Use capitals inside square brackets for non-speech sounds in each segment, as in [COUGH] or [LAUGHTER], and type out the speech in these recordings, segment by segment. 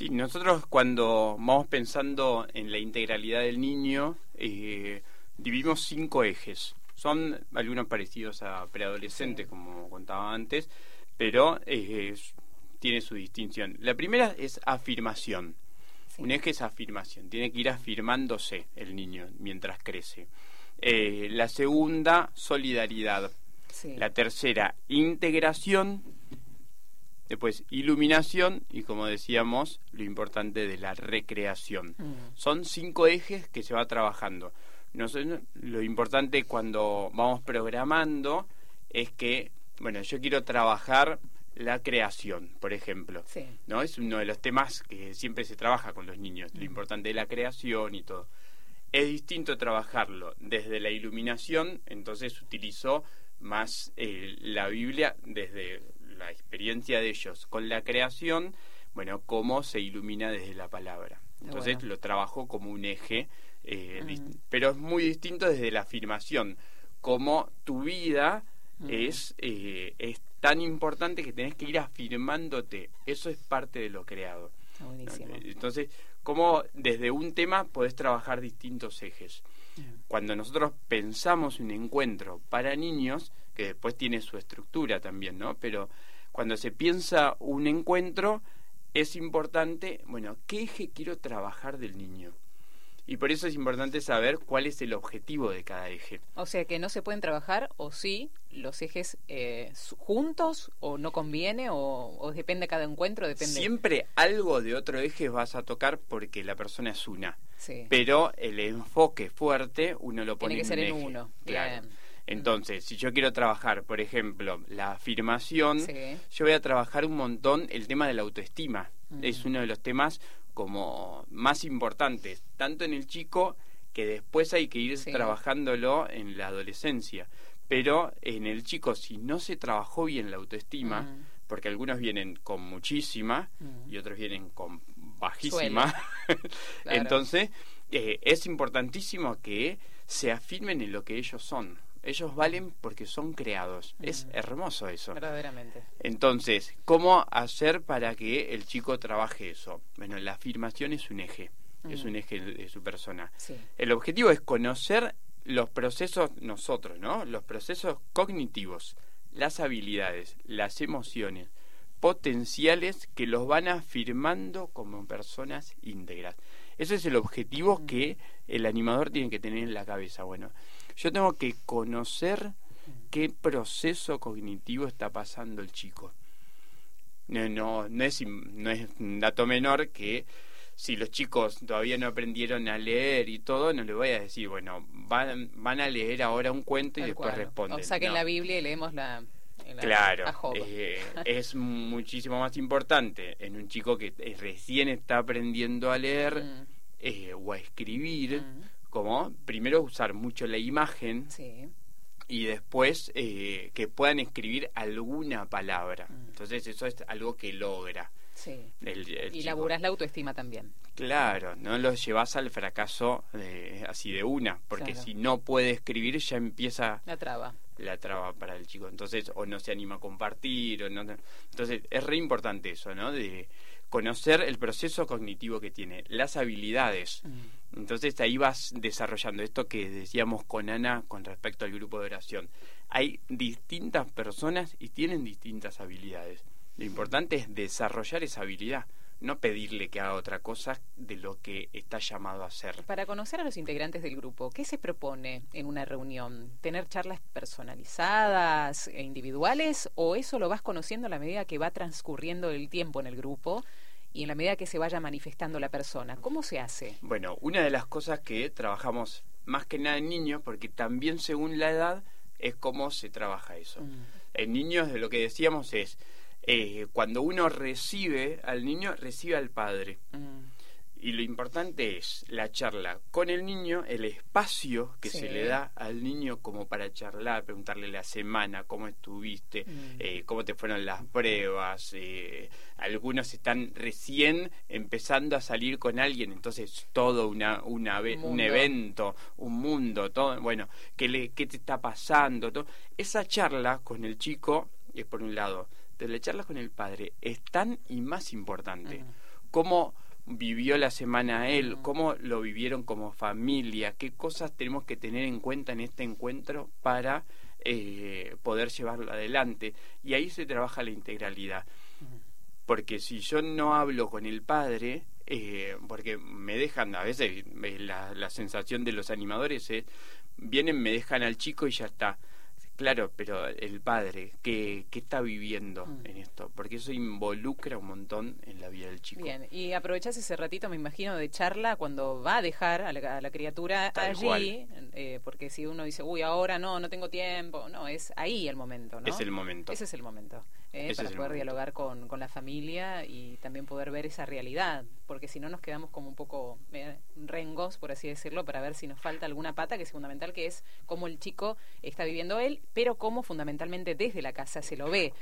Sí, nosotros cuando vamos pensando en la integralidad del niño, eh, dividimos cinco ejes. Son algunos parecidos a preadolescentes, como contaba antes, pero eh, tiene su distinción. La primera es afirmación. Un eje es afirmación, tiene que ir afirmándose el niño mientras crece. Eh, la segunda, solidaridad. La tercera, integración. Después, iluminación y, como decíamos, lo importante de la recreación. Mm. Son cinco ejes que se va trabajando. lo importante cuando vamos programando es que, bueno, yo quiero trabajar la creación, por ejemplo. ¿no? Es uno de los temas que siempre se trabaja con los niños, lo mm. importante de la creación y todo. Es distinto trabajarlo desde la iluminación, entonces utilizó más eh, la Biblia desde la experiencia de ellos con la creación, bueno, cómo se ilumina desde la palabra. Entonces lo trabajó como un eje, eh, mm. pero es muy distinto desde la afirmación, como tu vida mm. es, eh, es tan importante que tenés que ir afirmándote. Eso es parte de lo creado. Entonces, cómo desde un tema podés trabajar distintos ejes. Cuando nosotros pensamos un encuentro para niños, que después tiene su estructura también, ¿no? Pero cuando se piensa un encuentro, es importante, bueno, ¿qué eje quiero trabajar del niño? Y por eso es importante saber cuál es el objetivo de cada eje. O sea que no se pueden trabajar o sí los ejes eh, juntos o no conviene o, depende de cada encuentro. depende Siempre algo de otro eje vas a tocar porque la persona es una. Pero el enfoque fuerte uno lo pone Tiene que en ser en uno. Claro. Entonces, si yo quiero trabajar, por ejemplo, la afirmación, yo voy a trabajar un montón el tema de la autoestima. Es uno de los temas como más importantes, tanto en el chico que después hay que ir trabajándolo en la adolescencia. Pero en el chico, si no se trabajó bien la autoestima, porque algunos vienen con muchísima y otros vienen con bajísima, [LAUGHS] entonces eh, es importantísimo que se afirmen en lo que ellos son ellos valen porque son creados. Es hermoso eso. Verdaderamente. Entonces, ¿cómo hacer para que el chico trabaje eso? Bueno, la afirmación es un eje, es un eje de su persona. El objetivo es conocer los procesos nosotros, ¿no? Los procesos cognitivos, las habilidades, las emociones potenciales que los van afirmando como personas íntegras. Ese es el objetivo que el animador tiene que tener en la cabeza. Bueno, yo tengo que conocer qué proceso cognitivo está pasando el chico. No, no, no, es, no es un dato menor que si los chicos todavía no aprendieron a leer y todo, no les voy a decir, bueno, van, van a leer ahora un cuento y después responden. O saquen la Biblia y leemos la... claro, eh, [LAUGHS] es muchísimo más importante en un chico que recién está aprendiendo a leer mm. eh, o a escribir. Mm como primero usar mucho la imagen y después eh, que puedan escribir alguna palabra. Mm. Entonces eso es algo que logra. Sí. y laburas la autoestima también. Claro, no lo llevas al fracaso así de una, porque si no puede escribir ya empieza la traba. La traba para el chico. Entonces, o no se anima a compartir, o no. Entonces, es re importante eso, ¿no? De conocer el proceso cognitivo que tiene, las habilidades. Mm. Entonces ahí vas desarrollando esto que decíamos con Ana con respecto al grupo de oración. Hay distintas personas y tienen distintas habilidades. Lo importante es desarrollar esa habilidad no pedirle que haga otra cosa de lo que está llamado a hacer. Para conocer a los integrantes del grupo, ¿qué se propone en una reunión? ¿Tener charlas personalizadas e individuales o eso lo vas conociendo a la medida que va transcurriendo el tiempo en el grupo? Y en la medida que se vaya manifestando la persona. ¿Cómo se hace? Bueno, una de las cosas que trabajamos más que nada en niños, porque también según la edad es cómo se trabaja eso. Mm. En niños de lo que decíamos es, eh, cuando uno recibe al niño, recibe al padre. Mm. Y lo importante es la charla con el niño, el espacio que se le da al niño como para charlar, preguntarle la semana, cómo estuviste, mm. eh, cómo te fueron las pruebas. Eh, algunos están recién empezando a salir con alguien, entonces todo una, una un, evento, un mundo, todo, bueno, ¿qué, le, qué te está pasando? Todo. Esa charla con el chico es por un lado de la charla con el padre es tan y más importante. cómo vivió la semana él, cómo lo vivieron como familia, qué cosas tenemos que tener en cuenta en este encuentro para eh, poder llevarlo adelante. Y ahí se trabaja la integralidad. Porque si yo no hablo con el padre, eh, porque me dejan, a veces la, la sensación de los animadores es, vienen, me dejan al chico y ya está Claro, pero el padre, ¿qué, qué está viviendo mm. en esto? Porque eso involucra un montón en la vida del chico. Bien, y aprovechás ese ratito, me imagino, de charla cuando va a dejar a la, criatura allí, eh, porque si uno dice, uy, ahora no, no tengo tiempo, no, es ahí el momento, ¿no? Es el momento. Ese es el momento, eh, para poder dialogar con, con la familia y también poder ver esa realidad, porque si no nos quedamos como un poco eh, rengos, por así decirlo, para ver si nos falta alguna pata que es fundamental, que es cómo el chico está viviendo él pero cómo fundamentalmente desde la casa se lo ve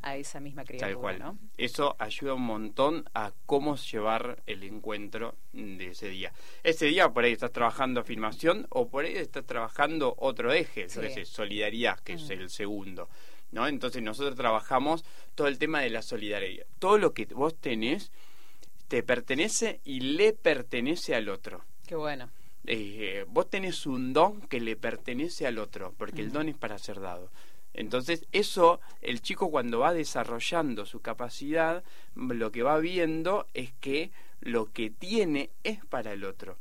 a esa misma criatura. Tal cual. Eso ayuda un montón a cómo llevar el encuentro de ese día. Ese día por ahí estás trabajando afirmación o por ahí estás trabajando otro eje, solidaridad, que es mm. el segundo. ¿No? Entonces nosotros trabajamos todo el tema de la solidaridad. Todo lo que vos tenés te pertenece y le pertenece al otro. Qué bueno. Eh, vos tenés un don que le pertenece al otro, porque el don es para ser dado. Entonces, eso, el chico cuando va desarrollando su capacidad, lo que va viendo es que lo que tiene es para el otro.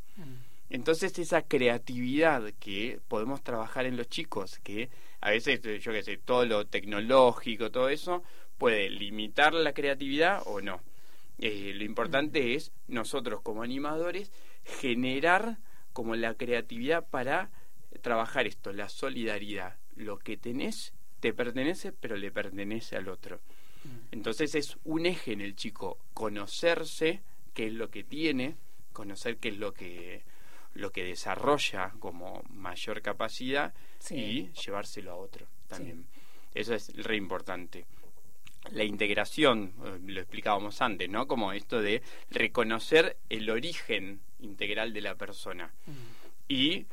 Entonces, esa creatividad que podemos trabajar en los chicos, que a veces, yo qué sé, todo lo tecnológico, todo eso, puede limitar la creatividad o no. Eh, lo importante es nosotros como animadores generar como la creatividad para trabajar esto, la solidaridad. Lo que tenés te pertenece, pero le pertenece al otro. Entonces es un eje en el chico, conocerse qué es lo que tiene, conocer qué es lo que lo que desarrolla como mayor capacidad y llevárselo a otro también. Eso es re importante. La integración, eh, lo explicábamos antes, ¿no? Como esto de reconocer el origen integral de la persona. Mm. Y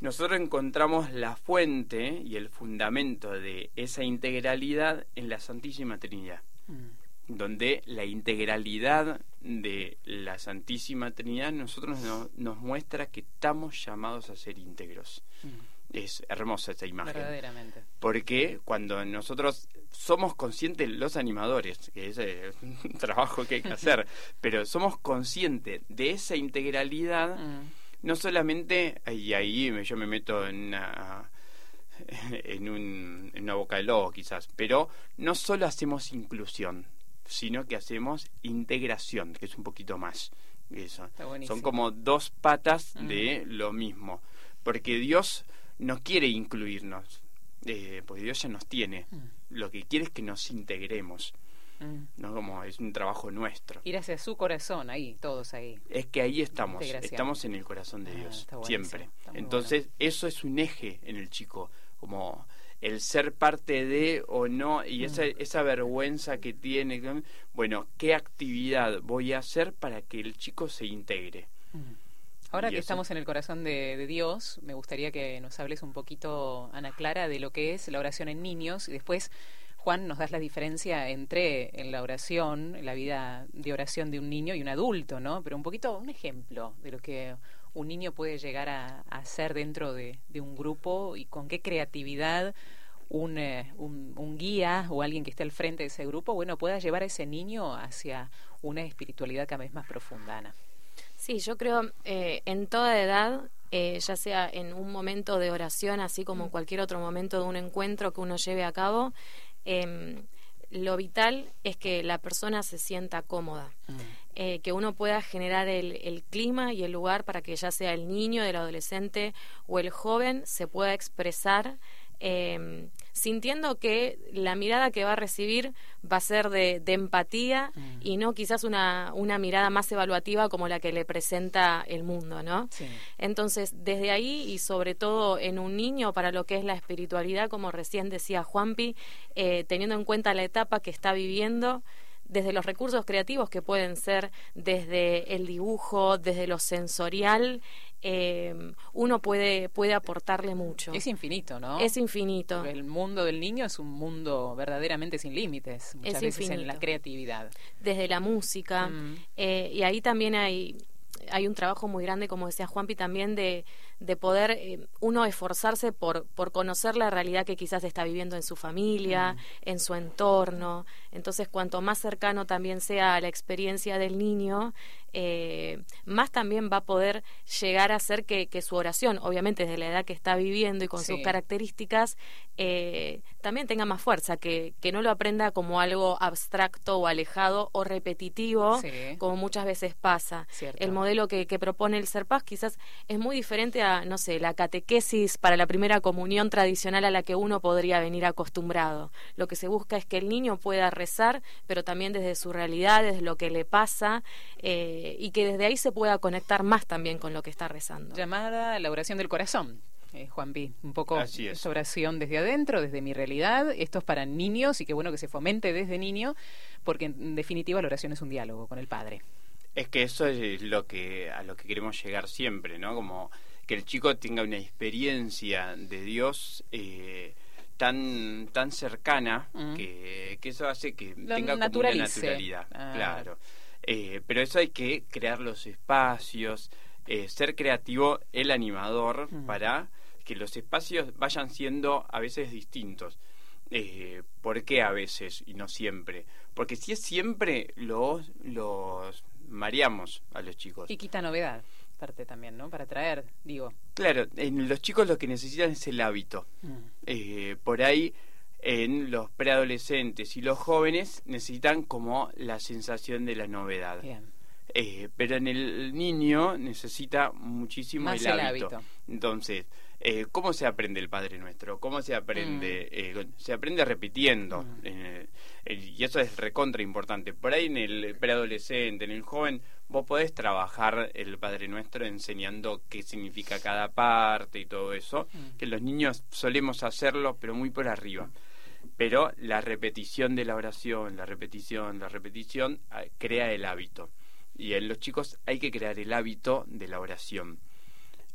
nosotros encontramos la fuente y el fundamento de esa integralidad en la Santísima Trinidad, mm. Donde la integralidad de la Santísima Trinidad nosotros nos muestra que estamos llamados a ser íntegros. Mm es hermosa esa imagen. Verdaderamente. Porque cuando nosotros somos conscientes, los animadores, que es eh, [LAUGHS] un trabajo que hay que hacer, [LAUGHS] pero somos conscientes de esa integralidad, mm. no solamente, y ahí yo me meto en una, en, un, en una boca de lobo quizás, pero no solo hacemos inclusión, sino que hacemos integración, que es un poquito más. Eso. Son como dos patas de lo mismo. Porque Dios no quiere incluirnos, eh, porque Dios ya nos tiene. Mm. Lo que quiere es que nos integremos. Mm. No como es un trabajo nuestro. Ir hacia su corazón, ahí, todos ahí. Es que ahí estamos, estamos en el corazón de ah, Dios, siempre. Entonces, eso es un eje en el chico, como el ser parte de o no, y mm. esa, esa vergüenza que tiene, bueno, ¿qué actividad voy a hacer para que el chico se integre? Ahora que estamos en el corazón de, Dios, me gustaría que nos hables un poquito, Ana Clara, de lo que es la oración en niños y después, Juan, nos das la diferencia entre en la oración, en la vida de oración de un niño y un adulto, ¿no? Pero un poquito, un ejemplo de lo que un niño puede llegar a, hacer dentro de, un grupo y con qué creatividad un, eh, un, un, guía o alguien que esté al frente de ese grupo, bueno, pueda llevar a ese niño hacia una espiritualidad cada vez más profunda. Ana. Sí, yo creo eh, en toda edad, eh, ya sea en un momento de oración, así como en mm. cualquier otro momento de un encuentro que uno lleve a cabo, em, lo vital es que la persona se sienta cómoda, mm. Eh, que uno pueda generar el, el, clima y el lugar para que ya sea el niño, el adolescente o el joven se pueda expresar eh, sintiendo que la mirada que va a recibir va a ser de, empatía mm. y no quizás una, una mirada más evaluativa como la que le presenta el mundo, ¿no? Entonces, desde ahí y sobre todo en un niño para lo que es la espiritualidad, como recién decía Juanpi, eh, teniendo en cuenta la etapa que está viviendo, desde los recursos creativos que pueden ser desde el dibujo, desde lo sensorial, eh, uno puede, puede aportarle mucho. Es infinito, ¿no? Es infinito. El mundo del niño es un mundo verdaderamente sin límites, muchas Es veces infinito. en la creatividad. Desde la música. Mm. eh, y ahí también hay, hay un trabajo muy grande, como decía Juanpi, también de, de poder eh, uno esforzarse por, por conocer la realidad que quizás está viviendo en su familia, en su entorno. Entonces, cuanto más cercano también sea a la experiencia del niño, eh, más también va a poder llegar a hacer que, que su oración, obviamente desde la edad que está viviendo y con Sí. sus características, eh, también tenga más fuerza, que, que no lo aprenda como algo abstracto o alejado o repetitivo, Sí. como muchas veces pasa. Cierto. El modelo que, que propone el Serpaz quizás es muy diferente a, no sé, la catequesis para la primera comunión tradicional a la que uno podría venir acostumbrado. Lo que se busca es que el niño pueda rezar, pero también desde su realidad, desde lo que le pasa, eh, y que desde ahí se pueda conectar más también con lo que está rezando. Llamada la oración del corazón. Eh, Juan B, un poco Así es. esa oración desde adentro, desde mi realidad. Esto es para niños y qué bueno que se fomente desde niño, porque en definitiva la oración es un diálogo con el Padre. Es que eso es lo que a lo que queremos llegar siempre, ¿no? Como que el chico tenga una experiencia de Dios eh, tan tan cercana Mm. que, que eso hace que Lo tenga como una naturalidad, Ah. claro. Eh, pero eso hay que crear los espacios, eh, ser creativo, el animador Mm. para que los espacios vayan siendo a veces distintos. Eh, ¿Por qué a veces y no siempre? Porque si es siempre, los, los mareamos a los chicos. Y quita novedad, parte también, ¿no? Para traer, digo. Claro, en los chicos lo que necesitan es el hábito. Mm. Eh, por ahí, en los preadolescentes y los jóvenes necesitan como la sensación de la novedad. Bien. Eh, pero en el niño necesita muchísimo Más el el hábito. hábito. Entonces, eh, ¿cómo se aprende el Padre Nuestro? ¿Cómo se aprende? Eh, con- se aprende repitiendo. Mm. Eh, eh, y eso es recontra importante. Por ahí en el preadolescente, en el joven, vos podés trabajar el Padre Nuestro enseñando qué significa cada parte y todo eso. Mm. Que los niños solemos hacerlo, pero muy por arriba. Pero la repetición de la oración, la repetición, la repetición, ah, crea el hábito. Y en los chicos hay que crear el hábito de la oración.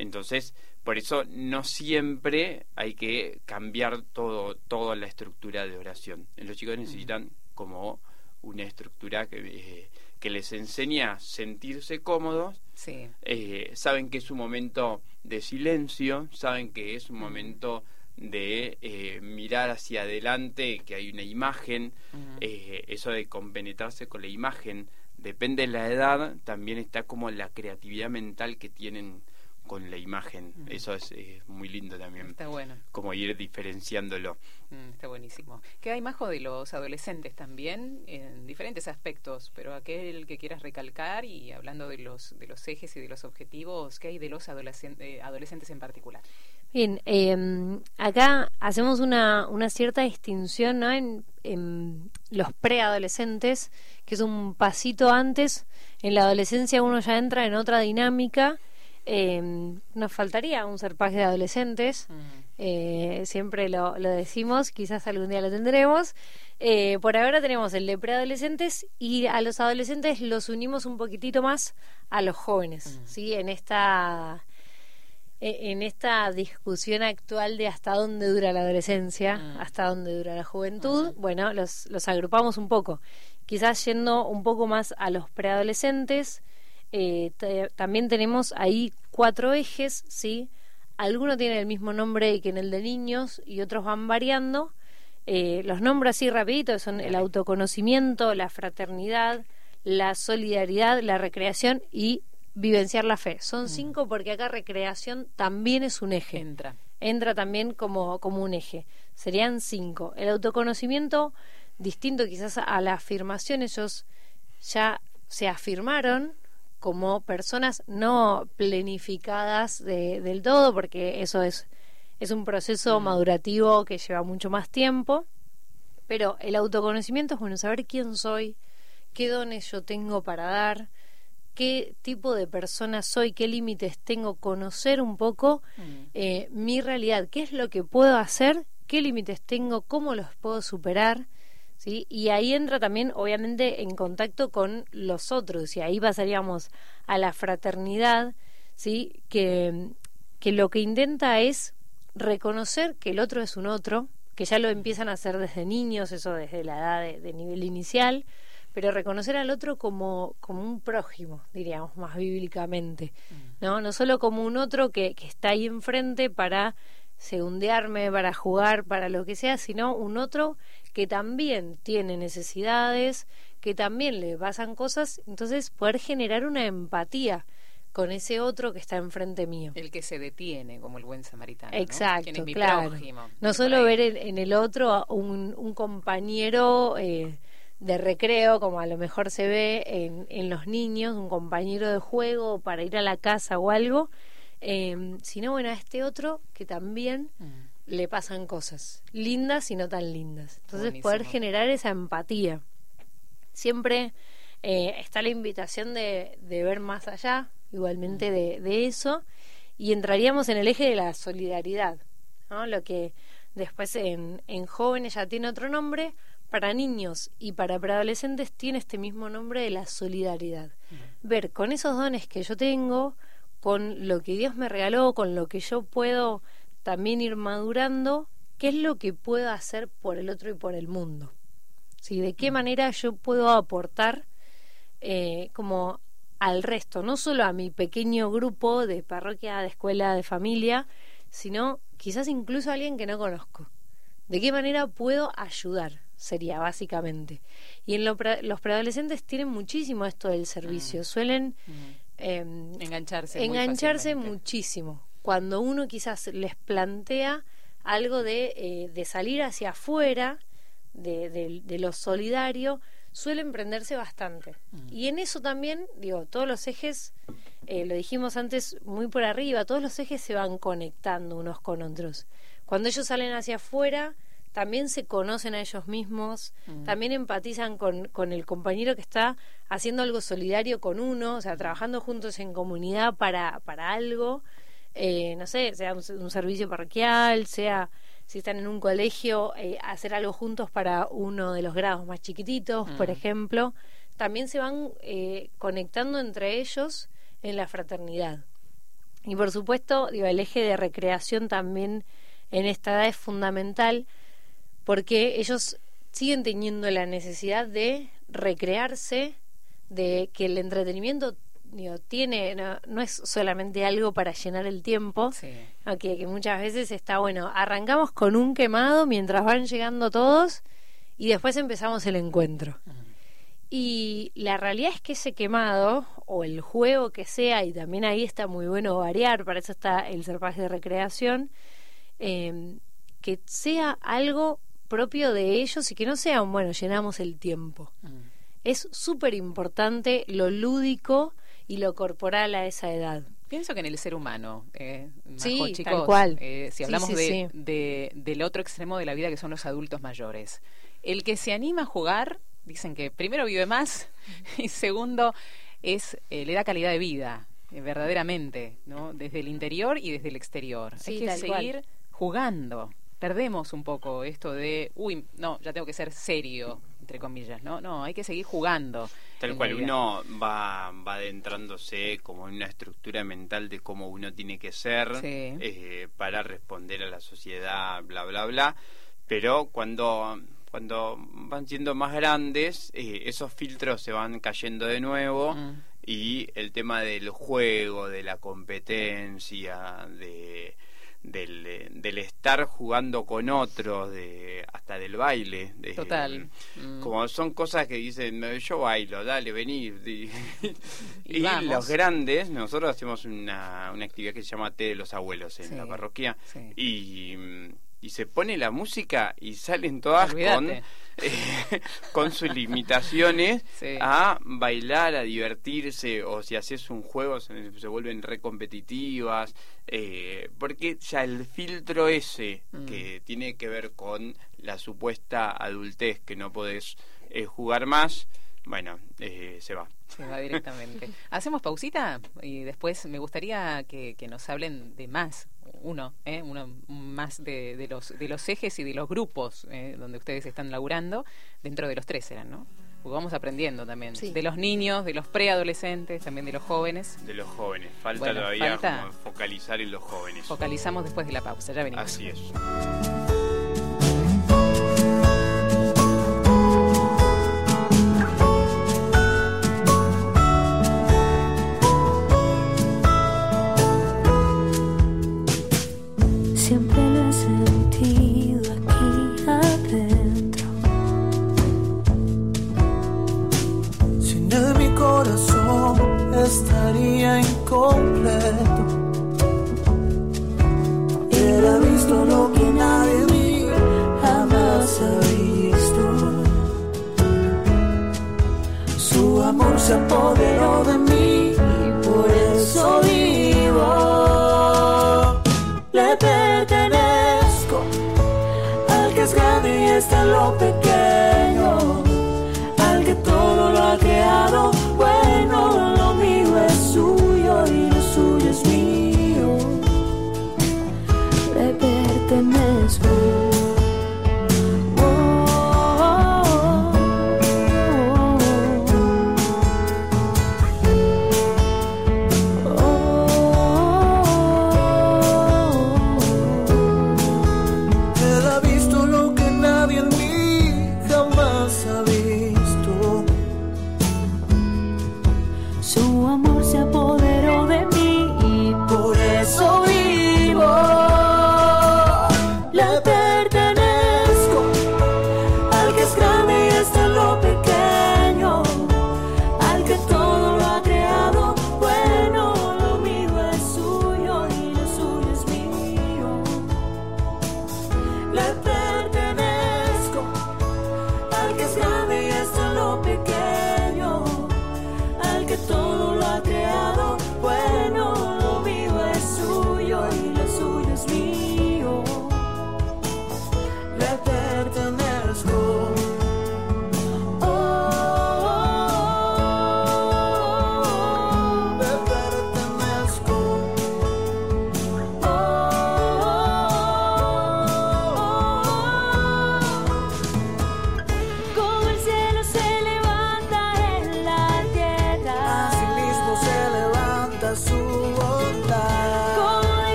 Entonces, por eso no siempre hay que cambiar todo, toda la estructura de oración. Los chicos necesitan como una estructura que, eh, que les enseña a sentirse cómodos, Sí. eh, saben que es un momento de silencio, saben que es un momento de eh, mirar hacia adelante, que hay una imagen, eh, eso de compenetrarse con la imagen, depende de la edad, también está como la creatividad mental que tienen con la imagen. Eso es, muy lindo también, Está bueno. como ir diferenciándolo. Mm, está buenísimo. ¿Qué hay, Majo, de los adolescentes también? En diferentes aspectos, pero aquel que quieras recalcar y hablando de los, de los ejes y de los objetivos, ¿qué hay de los adolescen- eh, adolescentes en particular? Bien, eh, acá hacemos una, una cierta distinción ¿no? en, en los preadolescentes, que es un pasito antes. En la adolescencia uno ya entra en otra dinámica. Eh, nos faltaría un serpaje de adolescentes. Eh, siempre lo, lo decimos, quizás algún día lo tendremos. Eh, por ahora tenemos el de preadolescentes y a los adolescentes los unimos un poquitito más a los jóvenes. ¿sí? En esta e- en esta discusión actual de hasta dónde dura la adolescencia, hasta dónde dura la juventud, bueno, los, los agrupamos un poco. Quizás yendo un poco más a los preadolescentes, eh, también tenemos ahí cuatro ejes, ¿sí? Algunos tienen el mismo nombre que en el de niños y otros van variando. Eh, los nombro así rapidito, son el autoconocimiento, la fraternidad, la solidaridad, la recreación y vivenciar la fe. Son cinco porque acá recreación también es un eje entra. entra también como, como un eje. Serían cinco. El autoconocimiento, distinto quizás a la afirmación, ellos ya se afirmaron como personas no planificadas de- del todo, porque eso es, es un proceso madurativo que lleva mucho más tiempo. Pero el autoconocimiento es bueno saber quién soy, qué dones yo tengo para dar, qué tipo de persona soy, qué límites tengo, conocer un poco Mm, eh, mi realidad, qué es lo que puedo hacer, qué límites tengo, cómo los puedo superar, ¿sí? Y ahí entra también, obviamente, en contacto con los otros, y ahí pasaríamos a la fraternidad, ¿sí? Que, que lo que intenta es reconocer que el otro es un otro, que ya lo empiezan a hacer desde niños, eso desde la edad de, nivel inicial, pero reconocer al otro como, como un prójimo, diríamos, más bíblicamente, mm. ¿no? No solo como un otro que, que está ahí enfrente para segundearme, para jugar, para lo que sea, sino un otro que también tiene necesidades, que también le pasan cosas, entonces poder generar una empatía con ese otro que está enfrente mío. El que se detiene, como el buen samaritano. Exacto, ¿no? claro. no solo ver en, el otro un, un compañero eh, de recreo, como a lo mejor se ve en, en, los niños, un compañero de juego para ir a la casa o algo, eh, sino bueno, a este otro que también... Mm le pasan cosas, lindas y no tan lindas. Entonces poder generar esa empatía. Siempre eh, está la invitación de, de, ver más allá, igualmente de, de, eso, y entraríamos en el eje de la solidaridad, ¿no? lo que después en, en jóvenes ya tiene otro nombre, para niños y para preadolescentes tiene este mismo nombre de la solidaridad. Ver con esos dones que yo tengo, con lo que Dios me regaló, con lo que yo puedo también ir madurando qué es lo que puedo hacer por el otro y por el mundo. ¿Sí? De qué mm. manera yo puedo aportar eh, como al resto, no solo a mi pequeño grupo de parroquia, de escuela, de familia, sino quizás incluso a alguien que no conozco. ¿De qué manera puedo ayudar? Sería básicamente. Y en los preadolescentes tienen muchísimo esto del servicio, mm. suelen mm. Em, engancharse, engancharse muchísimo cuando uno quizás les plantea algo de, eh, de salir hacia afuera de, de, lo solidario, suele emprenderse bastante. Mm. Y en eso también, digo, todos los ejes, eh, lo dijimos antes muy por arriba, todos los ejes se van conectando unos con otros. Cuando ellos salen hacia afuera, también se conocen a ellos mismos, mm. también empatizan con, con el compañero que está haciendo algo solidario con uno, o sea, trabajando juntos en comunidad para, para algo eh, no sé, sea un, servicio parroquial, sea si están en un colegio, eh, hacer algo juntos para uno de los grados más chiquititos, por mm. ejemplo, también se van eh, conectando entre ellos en la fraternidad. Y por supuesto, digo, el eje de recreación también en esta edad es fundamental porque ellos siguen teniendo la necesidad de recrearse, de que el entretenimiento tiene, no, es solamente algo para llenar el tiempo, que muchas veces está bueno, arrancamos con un quemado mientras van llegando todos y después empezamos el encuentro. Y la realidad es que ese quemado, o el juego que sea, y también ahí está muy bueno variar, para eso está el serpaje de recreación, em, que sea algo propio de ellos y que no sea un, bueno, llenamos el tiempo. Es súper importante lo lúdico y lo corporal a esa edad. Pienso que en el ser humano, eh, sí, tal cual. Eh, si hablamos de, del otro extremo de la vida que son los adultos mayores, el que se anima a jugar, dicen que primero vive más [LAUGHS] y segundo es eh, le da calidad de vida, eh, verdaderamente, ¿no? Desde el interior y desde el exterior. Hay que seguir jugando. Perdemos un poco esto de, uy, no, ya tengo que ser serio, entre comillas, ¿no? No, hay que seguir jugando. Tal cual, uno va, va adentrándose como en una estructura mental de cómo uno tiene que ser eh, para responder a la sociedad, bla, bla, bla. Pero cuando, cuando van siendo más grandes, eh, esos filtros se van cayendo de nuevo. Mm. Y el tema del juego, de la competencia, de del, del estar jugando con otros, de, hasta del baile. De, Total. Mm. Como son cosas que dicen, yo bailo, dale, vení. [LAUGHS] Y, los grandes, nosotros hacemos una, una actividad que se llama Té de los Abuelos en la parroquia. Y y se pone la música y salen todas con, eh, [LAUGHS] con sus limitaciones [LAUGHS] a bailar, a divertirse, o si haces un juego se, se vuelven recompetitivas, eh, porque ya el filtro ese mm. que tiene que ver con la supuesta adultez que no podés eh, jugar más, bueno, eh, se va. Se va directamente. [LAUGHS] Hacemos pausita y después me gustaría que, que nos hablen de más, uno, ¿eh? uno más de, de, los, de los ejes y de los grupos eh, donde ustedes están laburando, dentro de los tres eran, ¿no? Porque vamos aprendiendo también. Sí. De los niños, de los preadolescentes, también de los jóvenes. De los jóvenes. Falta Bueno, todavía falta- focalizar en los jóvenes. Focalizamos después de la pausa, ya venimos. Así es. Estaría incompleto. Ha visto lo que nadie mí jamás ha visto. Su amor se apoderó de mí y por eso vivo. Le pertenezco al que es grande y está lo pequeño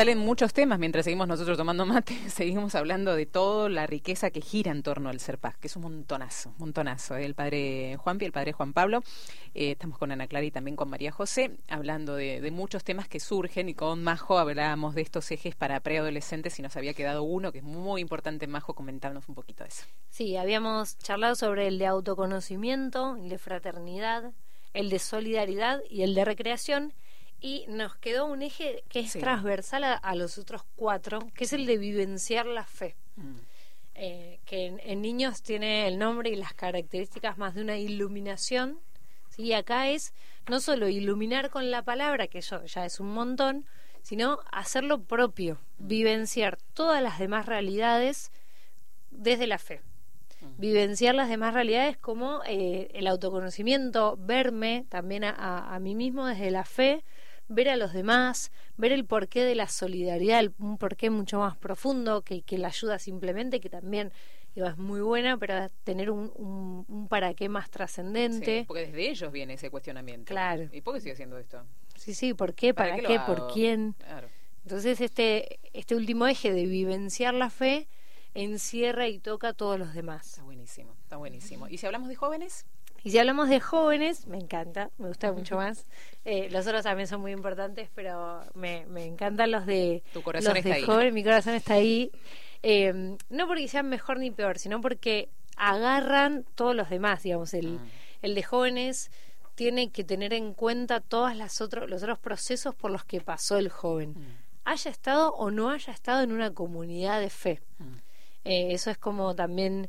Salen muchos temas mientras seguimos nosotros tomando mate, [LAUGHS] seguimos hablando de toda la riqueza que gira en torno al Serpaz, que es un montonazo, montonazo. ¿eh? El padre Juanpi, el padre Juan Pablo, eh, estamos con Ana Clara y también con María José, hablando de muchos temas que surgen y con Majo hablábamos de estos ejes para preadolescentes y nos había quedado uno que es muy importante, Majo, comentarnos un poquito de eso. Sí, habíamos charlado sobre el de autoconocimiento, el de fraternidad, el de solidaridad y el de recreación. Y nos quedó un eje que es Sí. transversal a, a los otros cuatro, que es el de vivenciar la fe. eh, que en, en niños tiene el nombre y las características más de una iluminación. ¿sí? Y acá es no solo iluminar con la palabra, que eso ya es un montón, sino hacerlo propio, vivenciar todas las demás realidades desde la fe. Vivenciar las demás realidades como eh, el autoconocimiento, verme también a, a- a mí mismo desde la fe, ver a los demás, ver el porqué de la solidaridad, el- un porqué mucho más profundo que, que la ayuda simplemente, que también digo, es muy buena, pero tener un, un, un para qué más trascendente. Sí, porque desde ellos viene ese cuestionamiento. Claro. ¿Y por qué sigue haciendo esto? Sí, sí, ¿por qué? ¿Para, qué? hago? ¿Por quién? Claro. Entonces este, este último eje de vivenciar la fe encierra y toca a todos los demás. Está buenísimo, está buenísimo. ¿Y si hablamos de jóvenes? Y si hablamos de jóvenes, me encanta, me gusta mucho más. Eh, los otros también son muy importantes, pero me, me encantan los de Tu corazón los está de ahí. jóvenes. Mi corazón está ahí. Eh, no porque sean mejor ni peor, sino porque agarran todos los demás, digamos, el, Mm. el de jóvenes tiene que tener en cuenta todos los otros procesos por los que pasó el joven, Mm. haya estado o no haya estado en una comunidad de fe. Mm. Eh, eso es como también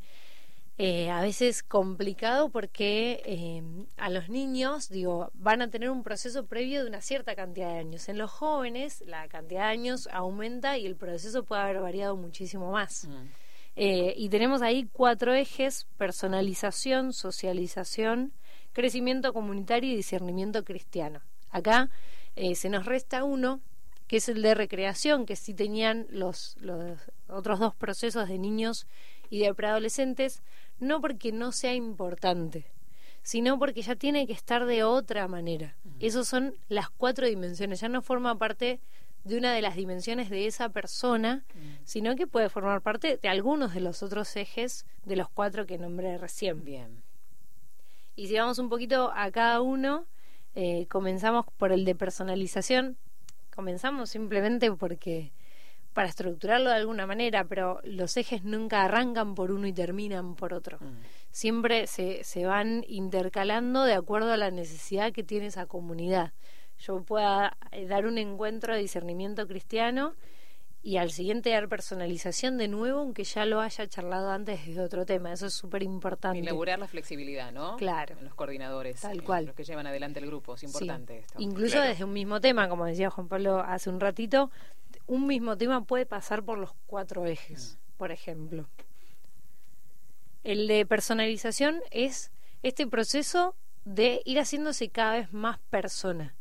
eh, a veces complicado porque eh, a los niños, digo, van a tener un proceso previo de una cierta cantidad de años. En los jóvenes la cantidad de años aumenta y el proceso puede haber variado muchísimo más. Mm. Eh, y tenemos ahí cuatro ejes, personalización, socialización, crecimiento comunitario y discernimiento cristiano. Acá eh, se nos resta uno, que es el de recreación, que sí tenían los, los otros dos procesos de niños y de preadolescentes, no porque no sea importante, sino porque ya tiene que estar de otra manera. Esas son las cuatro dimensiones, ya no forma parte de una de las dimensiones de esa persona, sino que puede formar parte de algunos de los otros ejes de los cuatro que nombré recién. Bien. Y si vamos un poquito a cada uno, eh, comenzamos por el de personalización. Comenzamos simplemente porque para estructurarlo de alguna manera, pero los ejes nunca arrancan por uno y terminan por otro. Mm. Siempre se, se van intercalando de acuerdo a la necesidad que tiene esa comunidad. Yo pueda eh, dar un encuentro de discernimiento cristiano y al siguiente dar personalización de nuevo, aunque ya lo haya charlado antes de otro tema. Eso es súper importante. Elaborar la flexibilidad, ¿no? Claro. En los coordinadores. Tal cual. Los que llevan adelante el grupo. Es importante Sí. esto. Incluso Claro. desde un mismo tema, como decía Juan Pablo hace un ratito, un mismo tema puede pasar por los cuatro ejes, por ejemplo. El de personalización es este proceso de ir haciéndose cada vez más persona.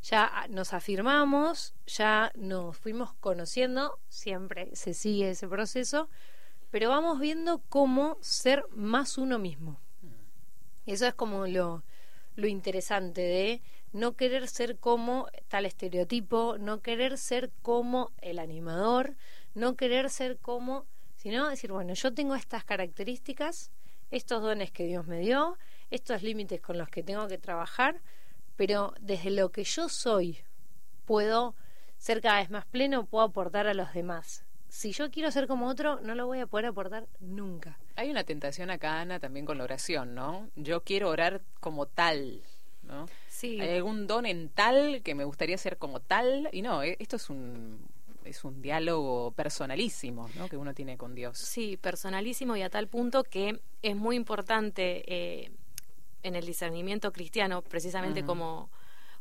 Ya nos afirmamos, ya nos fuimos conociendo, siempre se sigue ese proceso, pero vamos viendo cómo ser más uno mismo. Eso es como lo, lo interesante de no querer ser como tal estereotipo, no querer ser como el animador, no querer ser como, sino decir, bueno, yo tengo estas características, estos dones que Dios me dio, estos límites con los que tengo que trabajar, pero desde lo que yo soy puedo ser cada vez más pleno, puedo aportar a los demás. Si yo quiero ser como otro, no lo voy a poder aportar nunca. Hay una tentación acá, Ana, también con la oración, ¿no? Yo quiero orar como tal, ¿no? Sí. Hay algún don en tal que me gustaría ser como tal. Y no, eh, esto es un, es un diálogo personalísimo, ¿no? Que uno tiene con Dios. Sí, personalísimo y a tal punto que es muy importante eh, en el discernimiento cristiano, precisamente como,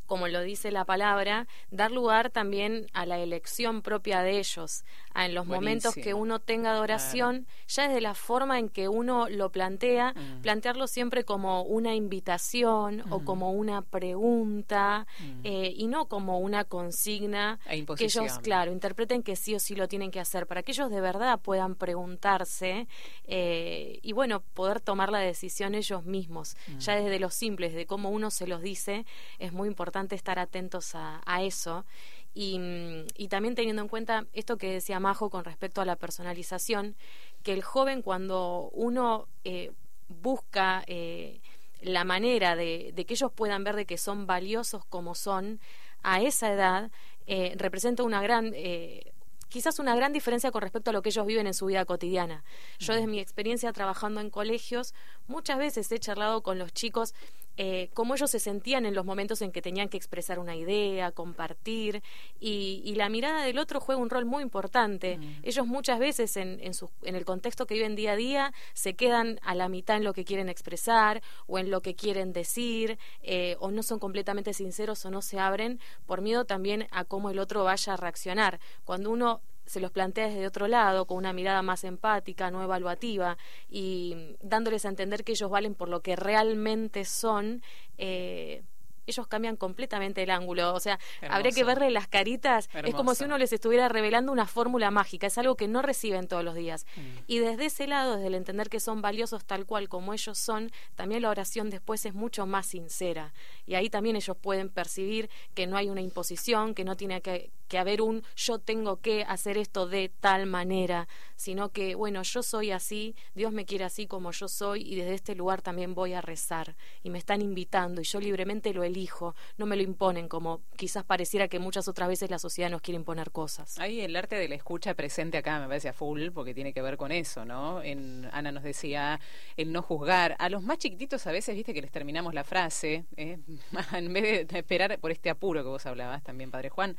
como lo dice la palabra, dar lugar también a la elección propia de ellos, a en los momentos que uno tenga adoración, ya desde la forma en que uno lo plantea, Mm. plantearlo siempre como una invitación o Mm. como una pregunta Mm. eh, y no como una consigna E que ellos, claro, interpreten que sí o sí lo tienen que hacer, para que ellos de verdad puedan preguntarse eh, y bueno, poder tomar la decisión ellos mismos, ya desde lo simple, desde cómo uno se los dice, es muy importante estar atentos a, a eso. Y, mm, y también teniendo en cuenta esto que decía Majo con respecto a la personalización, que el joven cuando uno eh, busca eh, la manera de, de que ellos puedan ver de que son valiosos como son a esa edad, eh, representa una gran... eh, quizás una gran diferencia con respecto a lo que ellos viven en su vida cotidiana. Yo desde mi experiencia trabajando en colegios, muchas veces he charlado con los chicos eh, cómo ellos se sentían en los momentos en que tenían que expresar una idea, compartir, y, y la mirada del otro juega un rol muy importante. Ellos muchas veces en, en, su- en el contexto que viven día a día se quedan a la mitad en lo que quieren expresar o en lo que quieren decir, eh, o no son completamente sinceros o no se abren por miedo también a cómo el otro vaya a reaccionar. Cuando uno se los plantea desde otro lado, con una mirada más empática, no evaluativa, y dándoles a entender que ellos valen por lo que realmente son, eh, ellos cambian completamente el ángulo. O sea, habría que Hermoso. verle las caritas. Es como si Hermoso. uno les estuviera revelando una fórmula mágica. Es algo que no reciben todos los días. Mm. Y desde ese lado, desde el entender que son valiosos tal cual como ellos son, también la oración después es mucho más sincera. Y ahí también ellos pueden percibir que no hay una imposición, que no tiene que, que haber un yo tengo que hacer esto de tal manera, sino que, bueno, yo soy así, Dios me quiere así como yo soy y desde este lugar también voy a rezar. Y me están invitando y yo libremente lo elijo elijo, no me lo imponen, como quizás pareciera que muchas otras veces la sociedad nos quiere imponer cosas. Ahí el arte de la escucha presente acá me parece a full porque tiene que ver con eso, ¿no? En, Ana nos decía el no juzgar. A los más chiquititos a veces, viste que les terminamos la frase, ¿eh? [LAUGHS] en vez de esperar por este apuro que vos hablabas también, Padre Juan,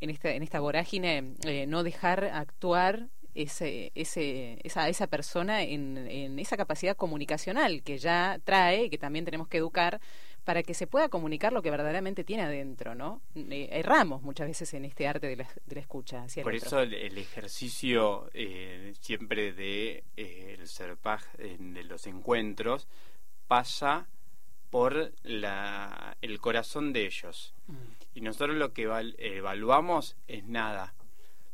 en esta, en esta vorágine, eh, no dejar actuar ese, ese, esa, esa persona en, en esa capacidad comunicacional que ya trae y que también tenemos que educar para que se pueda comunicar lo que verdaderamente tiene adentro, ¿no? Eh, erramos muchas veces en este arte de la, de la escucha. Hacia Por eso el, el ejercicio eh, siempre de eh, el Serpaj en- de los encuentros pasa por la, el corazón de ellos. Mm. Y nosotros lo que val- evaluamos es nada,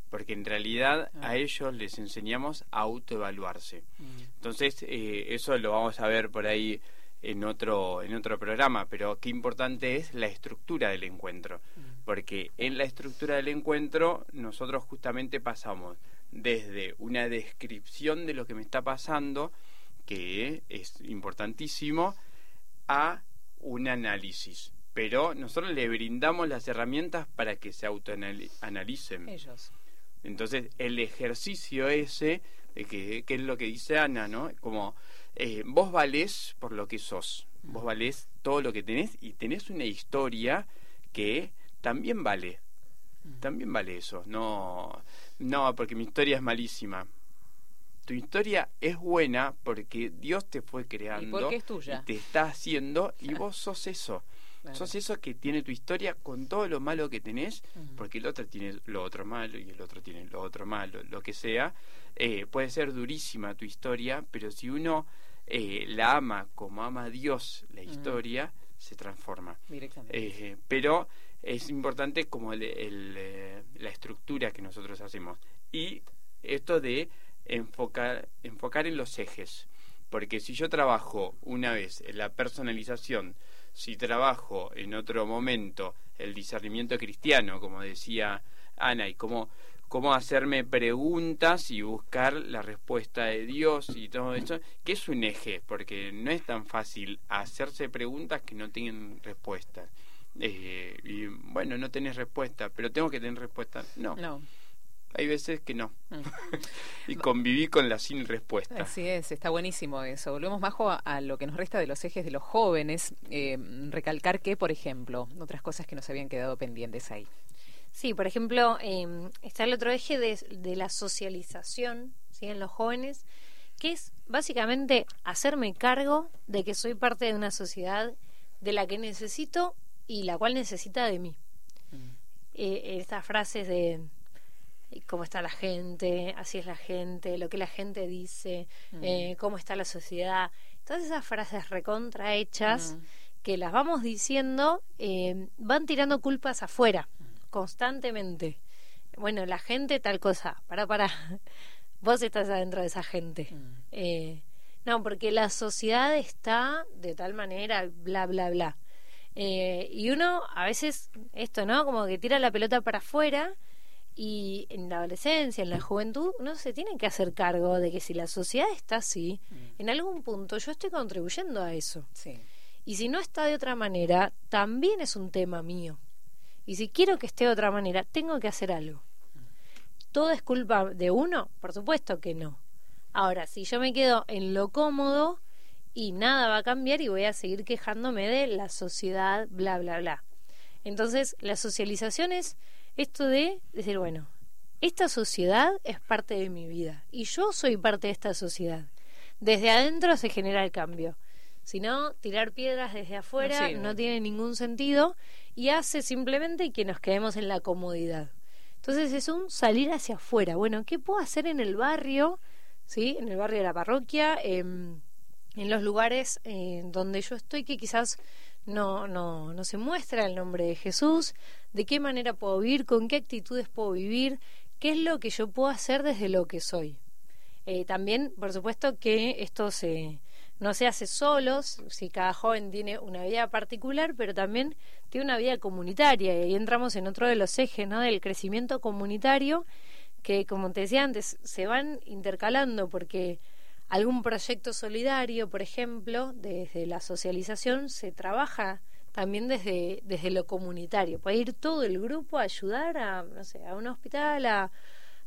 porque en realidad Ah. a ellos les enseñamos a autoevaluarse. Mm. Entonces, eh, eso lo vamos a ver por ahí en otro, en otro programa, pero qué importante es la estructura del encuentro, porque en la estructura del encuentro nosotros justamente pasamos desde una descripción de lo que me está pasando, que es importantísimo, a un análisis. Pero nosotros le brindamos las herramientas para que se autoanalicen. Ellos. Entonces, el ejercicio ese, de que, que es lo que dice Ana, ¿no? Como eh, vos valés por lo que sos, vos valés todo lo que tenés y tenés una historia que también vale, también vale eso. No, no, porque mi historia es malísima. Tu historia es buena porque Dios te fue creando Y porque es tuya. y te está haciendo y [LAUGHS] vos sos eso. Claro. Sos eso que tiene tu historia con todo lo malo que tenés, porque el otro tiene lo otro malo y el otro tiene lo otro malo, lo que sea. Eh, puede ser durísima tu historia, pero si uno eh, la ama como ama Dios la historia, se transforma. Directamente. Eh, pero es importante como el- el, eh, la estructura que nosotros hacemos. Y esto de enfocar, enfocar en los ejes. Porque si yo trabajo una vez en la personalización, si trabajo en otro momento el discernimiento cristiano, como decía Ana, y cómo, cómo hacerme preguntas y buscar la respuesta de Dios y todo eso, que es un eje, porque no es tan fácil hacerse preguntas que no tienen respuesta. Eh, y bueno, no tenés respuesta, pero tengo que tener respuesta. No, No. Hay veces que no. Mm. [LAUGHS] y conviví con la sin respuesta. Así es, está buenísimo eso. Volvemos, Majo, a, a lo que nos resta de los ejes de los jóvenes. Eh, recalcar que, por ejemplo, otras cosas que nos habían quedado pendientes ahí. Sí, por ejemplo, eh, está el otro eje de, de la socialización ¿sí? en los jóvenes, que es básicamente hacerme cargo de que soy parte de una sociedad de la que necesito y la cual necesita de mí. Eh, estas frases de cómo está la gente, así es la gente, lo que la gente dice, eh, cómo está la sociedad, todas esas frases recontrahechas que las vamos diciendo eh, van tirando culpas afuera constantemente. Bueno, la gente tal cosa, para, para, [LAUGHS] vos estás adentro de esa gente. Eh, no, porque la sociedad está de tal manera, bla, bla, bla. Eh, y uno a veces, esto, ¿no? Como que tira la pelota para afuera y en la adolescencia, en la juventud, uno se tiene que hacer cargo de que si la sociedad está así, en algún punto yo estoy contribuyendo a eso. Sí. Y si no está de otra manera, también es un tema mío. Y si quiero que esté de otra manera, tengo que hacer algo. ¿Todo es culpa de uno? Por supuesto que no. Ahora, si yo me quedo en lo cómodo y nada va a cambiar y voy a seguir quejándome de la sociedad, bla, bla, bla. Entonces, la socialización es esto de decir, bueno, esta sociedad es parte de mi vida y yo soy parte de esta sociedad. Desde adentro se genera el cambio. Si no, tirar piedras desde afuera No tiene ningún sentido y hace simplemente que nos quedemos en la comodidad. Entonces es un salir hacia afuera. Bueno, ¿qué puedo hacer en el barrio? ¿Sí? En el barrio de la parroquia, em, en los lugares eh, donde yo estoy que quizás no, no, no se muestra el nombre de Jesús, de qué manera puedo vivir, con qué actitudes puedo vivir, qué es lo que yo puedo hacer desde lo que soy. Eh, también, por supuesto, que esto se, no se hace solos, si cada joven tiene una vida particular, pero también tiene una vida comunitaria. Y ahí entramos en otro de los ejes ¿no? del crecimiento comunitario, que, como te decía antes, se van intercalando porque algún proyecto solidario, por ejemplo, desde la socialización, se trabaja también desde, desde lo comunitario. Puede ir todo el grupo a ayudar a, no sé, a un hospital, a,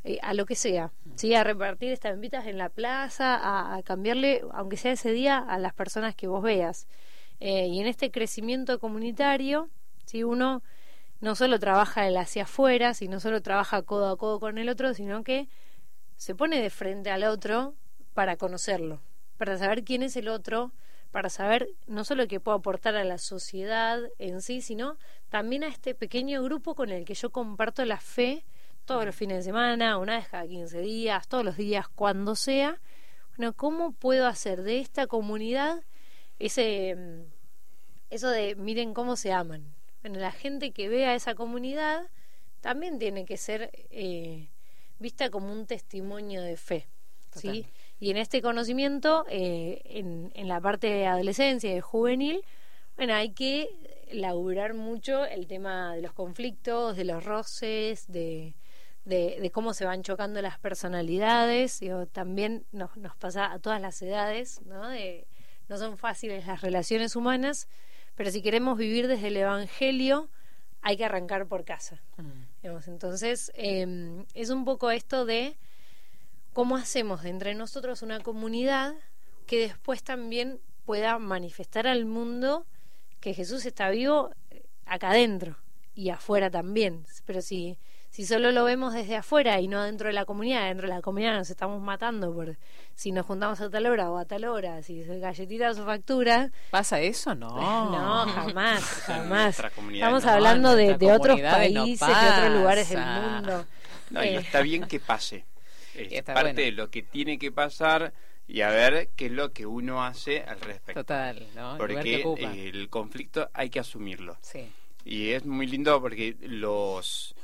eh, a lo que sea, ¿sí? a repartir estampitas en la plaza, a, cambiarle, aunque sea ese día, a las personas que vos veas. Eh, y en este crecimiento comunitario, si uno no solo trabaja el hacia afuera, si no solo trabaja codo a codo con el otro, sino que se pone de frente al otro para conocerlo, para saber quién es el otro, para saber no solo qué puedo aportar a la sociedad en sí, sino también a este pequeño grupo con el que yo comparto la fe todos los fines de semana, una vez cada 15 días, todos los días, cuando sea. Bueno, ¿cómo puedo hacer de esta comunidad ese mm, eso de miren cómo se aman? Bueno, la gente que vea esa comunidad también tiene que ser eh, vista como un testimonio de fe. ¿sí? Y en este conocimiento, eh, en, en la parte de adolescencia y de juvenil, bueno, hay que laburar mucho el tema de los conflictos, de los roces, de, de, de cómo se van chocando las personalidades. Digo, también nos, nos pasa a todas las edades, ¿no? De, no son fáciles las relaciones humanas, pero si queremos vivir desde el Evangelio, hay que arrancar por casa. Digamos, Entonces, eh, es un poco esto de cómo hacemos de entre nosotros una comunidad que después también pueda manifestar al mundo que Jesús está vivo eh, acá adentro y afuera también. Pero si, si solo lo vemos desde afuera y no dentro de la comunidad, dentro de la comunidad nos estamos matando por si nos juntamos a tal hora o a tal hora, si es galletitas o factura. ¿Pasa eso? No. [LAUGHS] No, jamás, [LAUGHS] jamás. Estamos no. hablando de, otros no países, de otros lugares del mundo. No, y Eh, está bien que pase. Es Está parte bueno. de lo que tiene que pasar y a ver qué es lo que uno hace al respecto. Total, ¿no? El lugar que Porque el conflicto hay que asumirlo. Sí. Y es muy lindo porque los,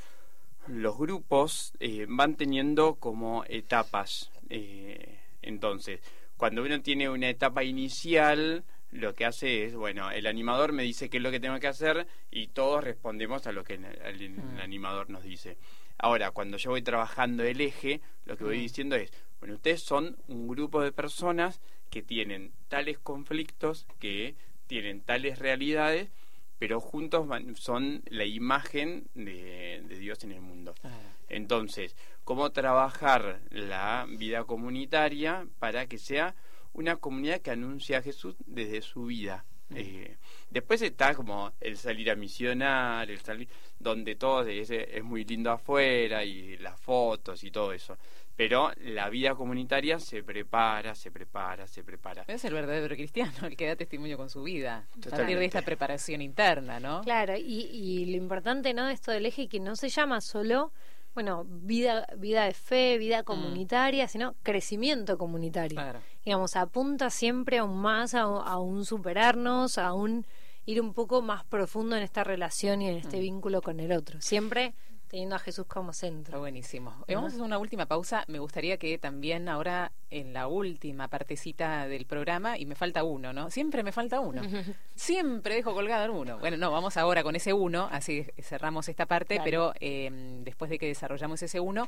los grupos eh, van teniendo como etapas. eh, entonces, cuando uno tiene una etapa inicial, lo que hace es, bueno, el animador me dice qué es lo que tengo que hacer y todos respondemos a lo que el, el- el Mm. animador nos dice. Ahora, cuando yo voy trabajando el eje, lo que voy diciendo es, bueno, ustedes son un grupo de personas que tienen tales conflictos, que tienen tales realidades, pero juntos van- son la imagen de, de Dios en el mundo. Claro. Entonces, ¿cómo trabajar la vida comunitaria para que sea una comunidad que anuncia a Jesús desde su vida? Eh, después está como el salir a misionar, el salir donde todo es, es muy lindo afuera y las fotos y todo eso. Pero la vida comunitaria se prepara, se prepara, se prepara. Es el verdadero cristiano, el que da testimonio con su vida. A partir de Totalmente. esta preparación interna, ¿no? Claro, y, y lo importante ¿no? de esto del eje que no se llama solo, bueno, vida, vida de fe, vida comunitaria, sino crecimiento comunitario. Claro. Digamos, apunta siempre aún más a, a un superarnos, a un ir un poco más profundo en esta relación y en este vínculo con el otro. Siempre teniendo a Jesús como Está centro. buenísimo. Eh, Vamos a hacer una última pausa. Me gustaría que también ahora en la última partecita del programa, y me falta uno, ¿no? Siempre me falta uno. [LAUGHS] Siempre dejo colgado uno. Bueno, no, vamos ahora con ese uno, así cerramos esta parte, pero eh, después de que desarrollamos ese uno,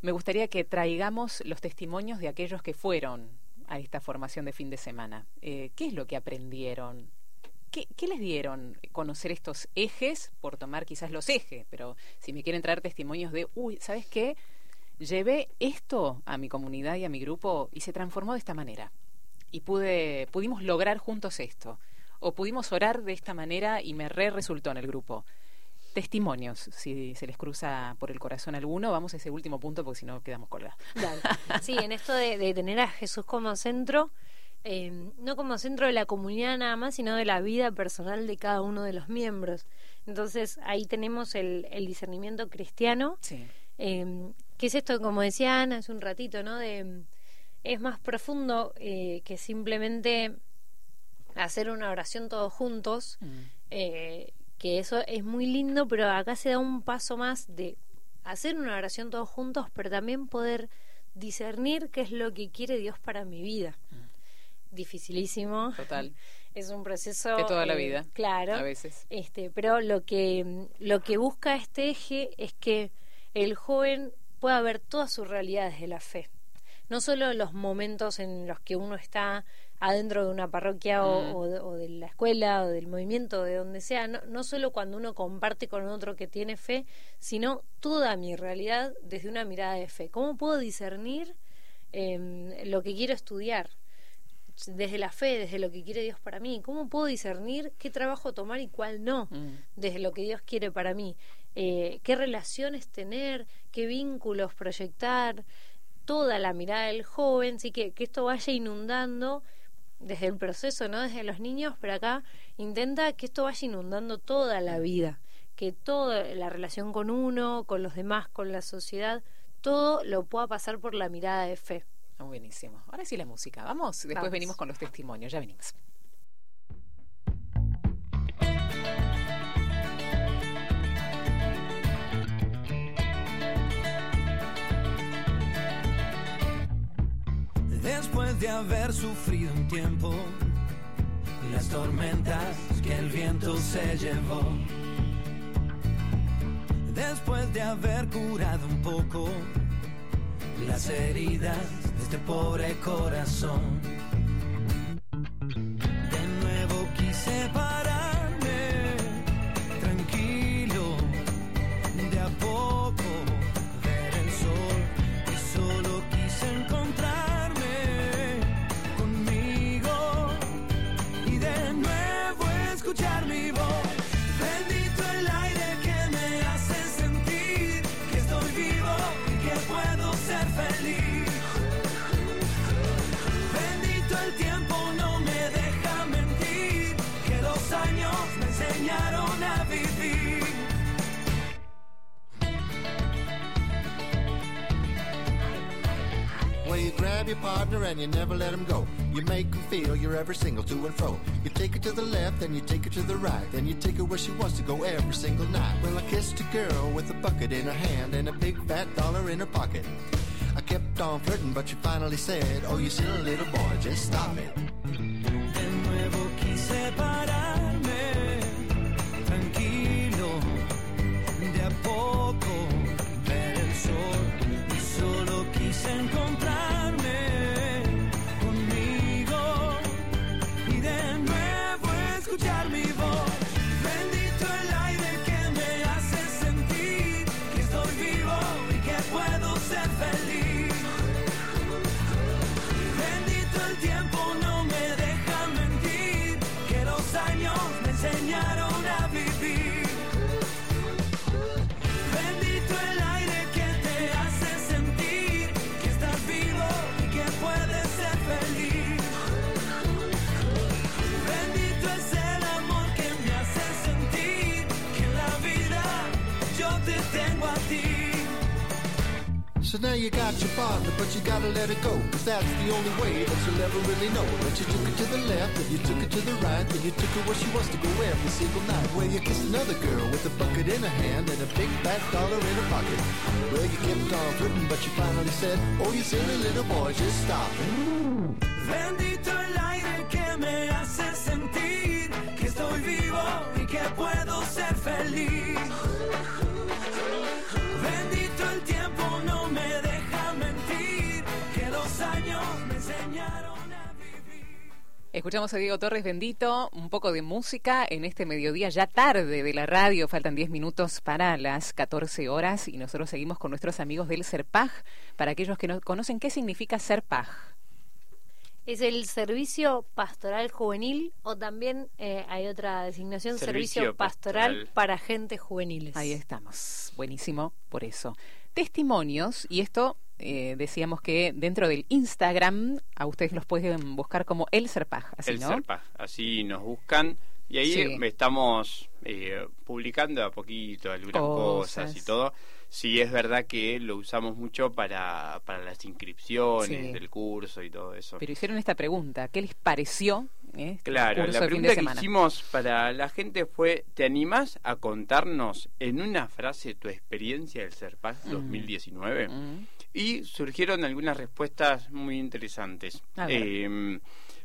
me gustaría que traigamos los testimonios de aquellos que fueron a esta formación de fin de semana. Eh, ¿Qué es lo que aprendieron? ¿Qué, qué les dieron conocer estos ejes? Por tomar quizás los ejes, pero si me quieren traer testimonios de, uy, ¿sabes qué? Llevé esto a mi comunidad y a mi grupo y se transformó de esta manera. Y pude, pudimos lograr juntos esto. O pudimos orar de esta manera y me re resultó en el grupo. Testimonios, si se les cruza por el corazón alguno, vamos a ese último punto porque si no quedamos colgados. Dale. [LAUGHS] Sí, en esto de, de tener a Jesús como centro, eh, no como centro de la comunidad nada más, sino de la vida personal de cada uno de los miembros. Entonces ahí tenemos el, el discernimiento cristiano, Sí. eh, que es esto, como decía Ana hace un ratito, ¿no? De, es más profundo eh, que simplemente hacer una oración todos juntos, Mm. eh, que eso es muy lindo, pero acá se da un paso más de hacer una oración todos juntos, pero también poder discernir qué es lo que quiere Dios para mi vida. Dificilísimo. Total. [LAUGHS] Es un proceso De toda la eh, vida, Claro. A veces. Este, pero lo que lo que busca este eje es que el joven pueda ver todas sus realidades de la fe. no solo los momentos en los que uno está adentro de una parroquia o, Mm. o de, o de la escuela o del movimiento, de donde sea, no, no solo cuando uno comparte con otro que tiene fe, sino toda mi realidad desde una mirada de fe. ¿Cómo puedo discernir em, lo que quiero estudiar? Desde la fe, desde lo que quiere Dios para mí. ¿Cómo puedo discernir qué trabajo tomar y cuál no? Mm. desde lo que Dios quiere para mí. Eh, qué relaciones tener, qué vínculos proyectar, toda la mirada del joven, sí que, que esto vaya inundando desde el proceso, no desde los niños, pero acá intenta que esto vaya inundando toda la vida, que toda la relación con uno, con los demás, con la sociedad, todo lo pueda pasar por la mirada de fe. Ah, Buenísimo. Ahora sí la música. Vamos, después Vamos. venimos con los testimonios. Ya venimos. Después de haber sufrido un tiempo, las tormentas que el viento se llevó. Después de haber curado un poco las heridas de este pobre corazón. De nuevo quise pararme, and you never let him go. You make him feel you're every single to and fro. You take her to the left, then you take her to the right. Then you take her where she wants to go every single night. Well, I kissed a girl with a bucket in her hand and a big fat dollar in her pocket. I kept on flirting, but she finally said, Oh, you silly little boy, just stop it. Que puedes So now you got your partner, but you gotta let it go. Cause that's the only way that you'll ever really know. That you took her to the left, then you took her to the right, then you took her where she wants to go every single night. Well, you kissed another girl with a bucket in her hand and a big fat dollar in her pocket. Well, you kept on flirting, but you finally said, Oh, you silly little boy, just stop it. Bendito el aire Escuchamos a Diego Torres Bendito, un poco de música en este mediodía ya tarde de la radio. Faltan 10 minutos para las 14 horas y nosotros seguimos con nuestros amigos del SERPAG. Para aquellos que no conocen, ¿qué significa SERPAG? Es el servicio pastoral juvenil o también eh, hay otra designación, servicio, Servicio pastoral, pastoral. para agentes juveniles. Ahí estamos. Buenísimo, por eso. Testimonios, y esto eh, decíamos que dentro del Instagram a ustedes los pueden buscar como el Serpaj, así, el ¿no? Así nos buscan y ahí Sí. estamos eh, publicando a poquito algunas Cosas. cosas. y todo. Sí, es verdad que lo usamos mucho para, para las inscripciones Sí. del curso y todo eso. Pero hicieron esta pregunta, ¿qué les pareció eh, este Claro, curso la de fin de pregunta que hicimos para la gente fue, ¿te animás a contarnos en una frase tu experiencia del Serpaz Mm. 2019? Mm, Y surgieron algunas respuestas muy interesantes. Eh,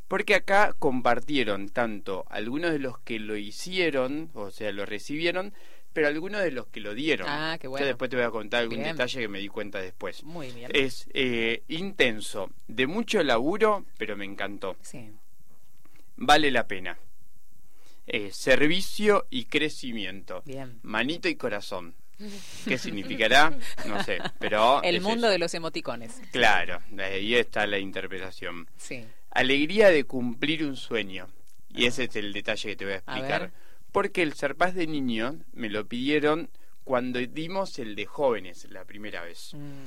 porque acá compartieron tanto algunos de los que lo hicieron, o sea, lo recibieron, pero algunos de los que lo dieron. Ah, qué Yo bueno. después te voy a contar algún Bien. detalle que me di cuenta después. Muy bien. Es eh, intenso, de mucho laburo, pero me encantó. Sí. Vale la pena. Eh, servicio y crecimiento. Bien. Manito y corazón. ¿Qué significará? No sé, pero... [LAUGHS] El es mundo eso. de los emoticones. Claro, ahí está la interpretación. Sí. Alegría de cumplir un sueño. Y ese es el detalle que te voy a explicar. Porque el Serpaz de niños me lo pidieron cuando dimos el de jóvenes la primera vez. Mm,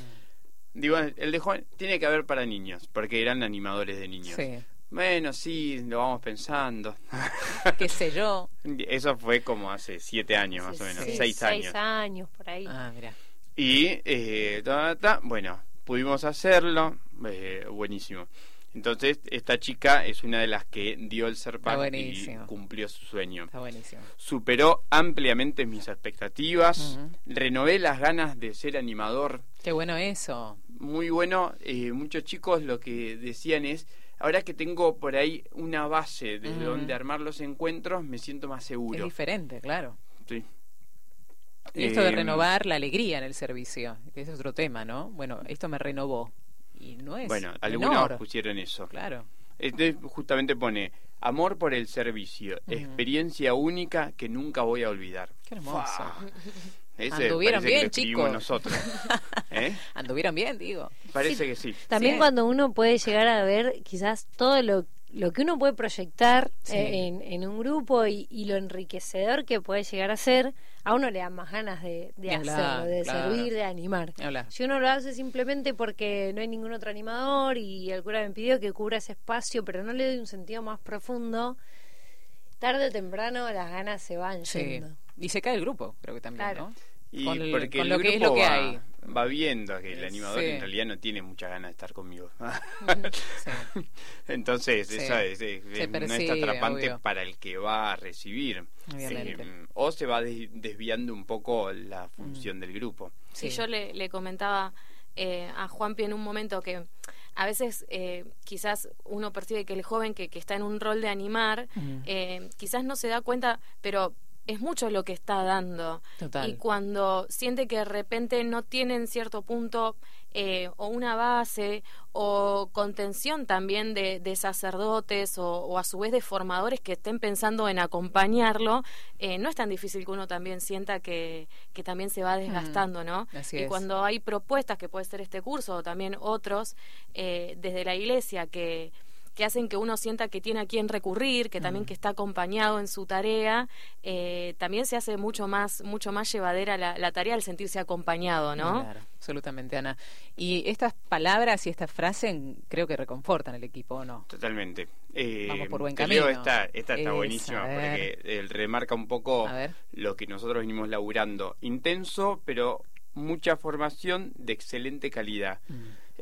Digo, el de jóvenes tiene que haber para niños, porque eran animadores de niños. sí. Bueno, sí, lo vamos pensando. [LAUGHS] ¿Qué sé yo? Eso fue como hace siete años más o menos, Sí, seis años. Seis años, por ahí. Ah, mira. Y, eh, ta, ta, bueno, pudimos hacerlo, eh, buenísimo. Entonces, esta chica es una de las que dio el Serpac Está y buenísimo. cumplió su sueño. Está buenísimo. Superó ampliamente mis expectativas, renové las ganas de ser animador. Qué bueno eso. Muy bueno, eh, muchos chicos lo que decían es, ahora que tengo por ahí una base desde Ujú. donde armar los encuentros, me siento más Es seguro. diferente, claro. Sí. Y esto de Eh, renovar la alegría en el servicio, que ese es otro tema, ¿no? Bueno, esto me renovó. Y no es. Bueno, menor, algunos pusieron eso. Claro. Este justamente pone amor por el servicio, experiencia única que nunca voy a olvidar. Qué hermoso. [LAUGHS] Ese Anduvieron bien, chicos. nosotros. [LAUGHS] ¿Eh? Anduvieron bien, digo. Parece que sí. También Sí. cuando uno puede llegar a ver quizás todo lo, lo que uno puede proyectar Sí. eh, en, en un grupo y, y lo enriquecedor que puede llegar a ser, a uno le da más ganas de, de hablar, hacerlo, de claro. servir, de animar. Hablar. Si uno lo hace simplemente porque no hay ningún otro animador y el cura me pidió que cubra ese espacio, pero no le doy un sentido más profundo, tarde o temprano las ganas se van Sí. yendo. Y se cae el grupo, creo que también, Claro. ¿no? Y Con el- porque con el lo que es grupo lo que va, hay. va viendo que el Sí. animador en realidad no tiene muchas ganas de estar conmigo. Sí. [LAUGHS] [LAUGHS] Entonces, Sí. eso es, es- Se es- no es percibe, atrapante obvio. para el que va a recibir. Eh, o se va des- desviando un poco la Mm. función del grupo. Sí, Sí. yo le, le comentaba eh, a Juanpi en un momento que a veces eh, quizás uno percibe que el joven que, que está en un rol de animar, Ujú. eh, quizás no se da cuenta, pero es mucho lo que está dando. Total. Y cuando siente que de repente no tiene en cierto punto eh, o una base o contención también de, de sacerdotes o, o a su vez de formadores que estén pensando en acompañarlo, eh, no es tan difícil que uno también sienta que, que también se va desgastando, ¿no? Mm, Así y es. cuando hay propuestas, que puede ser este curso o también otros, eh, desde la iglesia que que hacen que uno sienta que tiene a quién recurrir, que también que está acompañado en su tarea, eh, también se hace mucho más mucho más llevadera la, la tarea al sentirse acompañado, ¿no? Claro, absolutamente, Ana. Y estas palabras y esta frase creo que reconfortan el equipo, ¿o no? Totalmente. Eh, Vamos por buen camino. esta, esta está Esa, buenísima porque él remarca un poco lo que nosotros venimos laburando. Intenso, pero mucha formación de excelente calidad. Mm.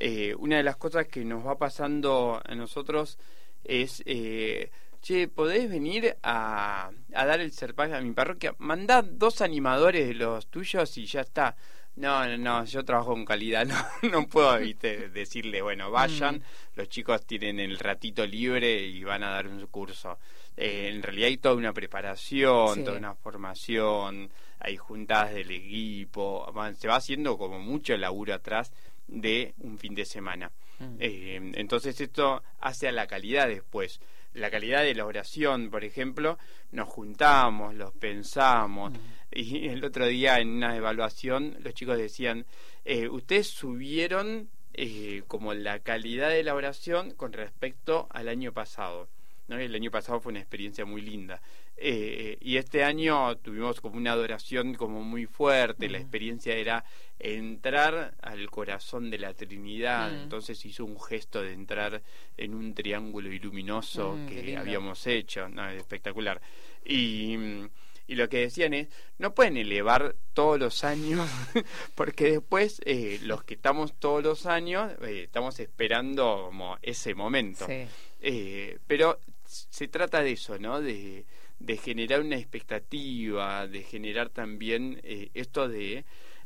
Eh, una de las cosas que nos va pasando a nosotros es, eh, che, ¿podés venir a, a dar el serpaje a mi parroquia? Mandá dos animadores de los tuyos y ya está. No, no, no, yo trabajo con calidad, [LAUGHS] no, no puedo ¿viste? decirle, bueno, vayan, Mm. los chicos tienen el ratito libre y van a dar un curso. Eh, en realidad hay toda una preparación, Sí. toda una formación, hay juntadas del equipo, se va haciendo como mucho laburo atrás de un fin de semana. Mm. Eh, entonces esto hace a la calidad después. La calidad de la oración, por ejemplo, nos juntamos, los pensamos. Y el otro día en una evaluación los chicos decían, eh, ustedes subieron eh, como la calidad de la oración con respecto al año pasado. ¿No? El año pasado fue una experiencia muy linda. Eh, y este año tuvimos como una adoración como muy fuerte, la Ujú. experiencia era entrar al corazón de la Trinidad, Mm. entonces hizo un gesto de entrar en un triángulo iluminoso Mm, que habíamos hecho, ¿no? espectacular. Y, mm, y lo que decían es, no pueden elevar todos los años, [LAUGHS] porque después eh, los que estamos todos los años eh, estamos esperando como ese momento. Sí. Eh, pero se trata de eso, ¿no? De, de generar una expectativa, de generar también eh, esto de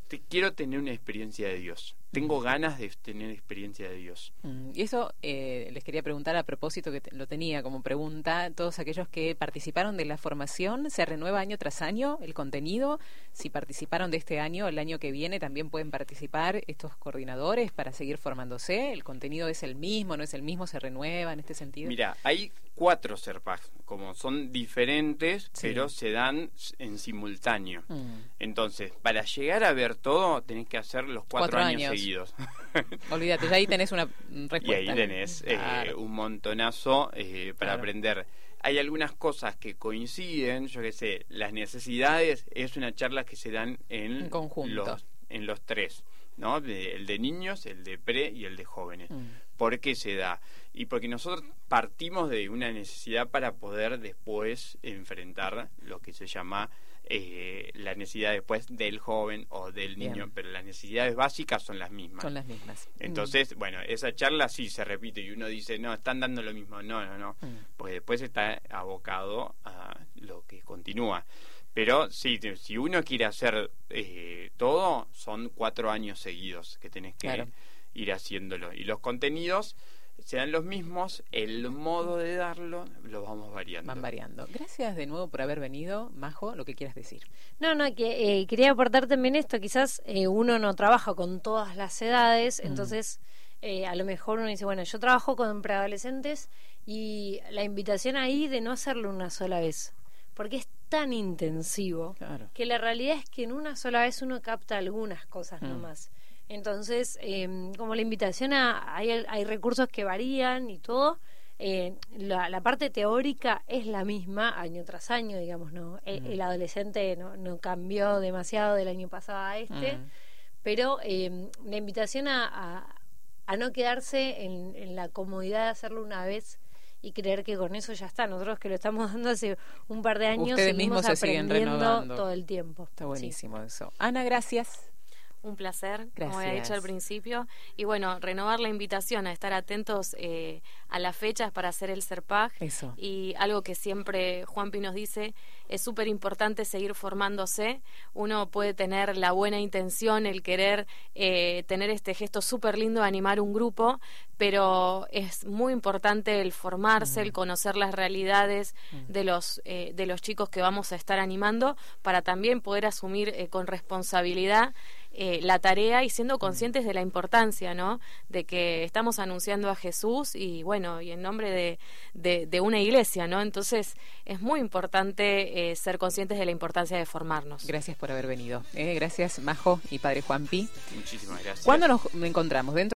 te- quiero tener una experiencia de Dios. tengo ganas de tener experiencia de Dios. Mm, Y eso eh, les quería preguntar a propósito, que te- lo tenía como pregunta, todos aquellos que participaron de la formación, ¿se renueva año tras año el contenido? Si participaron de este año, el año que viene también pueden participar estos coordinadores para seguir formándose. ¿El contenido es el mismo, no es el mismo, se renueva en este sentido? Mira, hay cuatro SERPAG, como son diferentes, Sí. pero se dan en simultáneo. Mm. Entonces, para llegar a ver todo, tenés que hacer los cuatro, Cuatro años, años. seguidos. [LAUGHS] Olvídate, ya ahí tenés una mm, y respuesta. ahí tenés eh, un montonazo eh, para Claro. aprender. Hay algunas cosas que coinciden, yo qué sé, las necesidades es una charla que se dan en, En conjunto. los, en los tres, ¿no? De- el de niños, el de pre y el de jóvenes. Mm. ¿Por qué se da? Y porque nosotros partimos de una necesidad para poder después enfrentar lo que se llama eh, la necesidad después del joven o del Bien. niño, pero las necesidades básicas son las mismas. Son las mismas. Entonces, bueno, esa charla sí se repite y uno dice, no, están dando lo mismo. No, no, no. Mm. Porque después está abocado a lo que continúa. Pero sí, si uno quiere hacer eh, todo, son cuatro años seguidos que tenés que Claro. ir haciéndolo. Y los contenidos serán los mismos, el modo de darlo lo vamos variando. Van variando. Gracias de nuevo por haber venido, Majo, lo que quieras decir. No, no, que eh, quería aportar también esto, quizás eh, uno no trabaja con todas las edades, entonces eh, a lo mejor uno dice, bueno, yo trabajo con preadolescentes y la invitación ahí de no hacerlo una sola vez, porque es tan intensivo Claro. que la realidad es que en una sola vez uno capta algunas cosas Mm. nomás. Entonces, eh, como la invitación a, hay, hay recursos que varían y todo, eh, la, la parte teórica es la misma año tras año, digamos, no el, el adolescente no, no cambió demasiado del año pasado a este, Mm. pero eh, la invitación a, a, a no quedarse en, en la comodidad de hacerlo una vez y creer que con eso ya está. Nosotros que lo estamos [LAUGHS] dando hace un par de años Ustedes seguimos mismos se aprendiendo todo el tiempo. Está Sí. buenísimo eso. Ana, gracias. Un placer, como había dicho al principio. Y bueno, renovar la invitación a estar atentos eh, a las fechas para hacer el CERPAG. Eso. Y algo que siempre Juanpi nos dice, es súper importante seguir formándose. Uno puede tener la buena intención, el querer eh, tener este gesto súper lindo de animar un grupo, pero es muy importante el formarse, el conocer las realidades de, los, eh, de los chicos que vamos a estar animando para también poder asumir eh, con responsabilidad eh, la tarea y siendo conscientes de la importancia, ¿no? De que estamos anunciando a Jesús y bueno, y en nombre de, de, de una iglesia, ¿no? Entonces es muy importante eh, ser conscientes de la importancia de formarnos. Gracias por haber venido. Eh, gracias, Majo y Padre Juanpi. Muchísimas gracias. ¿Cuándo nos encontramos? ¿Dentro